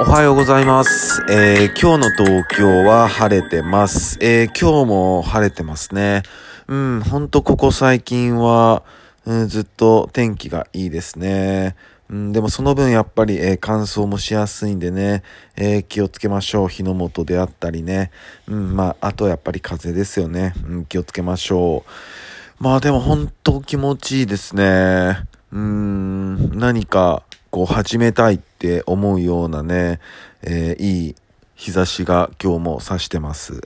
おはようございます。えー今日の東京は晴れてます。えー今日も晴れてますね。うん、ほんとここ最近は、うん、ずっと天気がいいですね。うん、でもその分やっぱり、えー乾燥もしやすいんでね、えー気をつけましょう。火の元であったりね。うん、まあ、あとやっぱり風ですよね。うん、気をつけましょう。まあでも本当気持ちいいですね。うーん、何かこう始めたいって思うようなね、えーいい日差しが今日も差してます。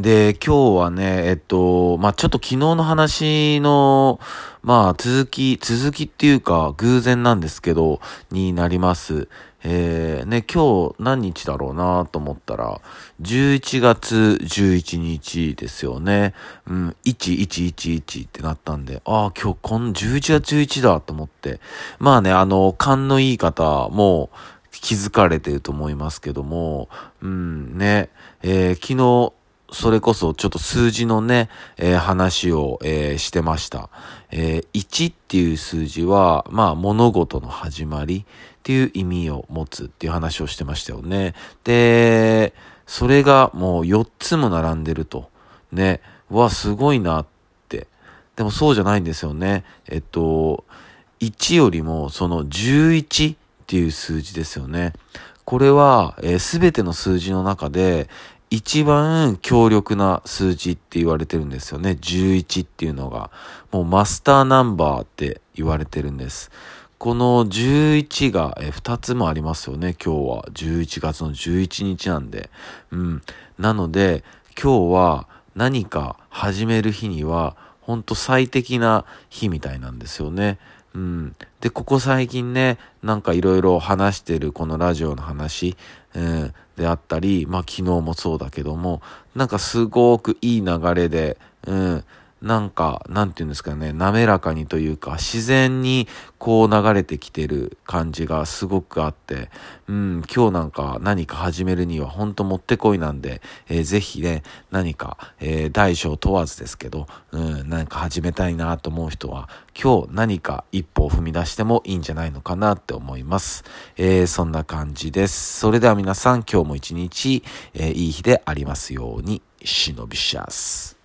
で、今日はね、えっと、まあ、ちょっと昨日の話の、まあ、続き、続きっていうか、偶然なんですけど、になります。えー、ね、今日何日だろうなと思ったら、11月11日ですよね。うん、1111ってなったんで、ああ、今日この11月11だと思って。まあね、あの、勘のいい方も気づかれてると思いますけども、うん、ね、えー昨日、それこそちょっと数字のね、えー話を、えーしてました。えー1っていう数字は、まあ物事の始まりっていう意味を持つっていう話をしてましたよね。で、それがもう4つも並んでると。ね。わ、すごいなって。でもそうじゃないんですよね。えっと、1よりもその11っていう数字ですよね。これは、えー、全ての数字の中で一番強力な数字って言われてるんですよね。11っていうのが。もうマスターナンバーって言われてるんです。この11が2つもありますよね。今日は11月の11日なんで。うん。なので、今日は何か始める日には、ほんと最適な日みたいなんですよね。うん。で、ここ最近ね、なんかいろいろ話してるこのラジオの話、うん、であったり、まあ昨日もそうだけども、なんかすごくいい流れで、うん、なんか、なんて言うんですかね、滑らかにというか、自然にこう流れてきてる感じがすごくあって、うん、今日なんか何か始めるにはほんともってこいなんで、えーぜひね、何か、えー大小問わずですけど、うん、何か始めたいなと思う人は、今日何か一歩を踏み出してもいいんじゃないのかなって思います。えーそんな感じです。それでは皆さん、今日も一日、えーいい日でありますように、忍びシャス。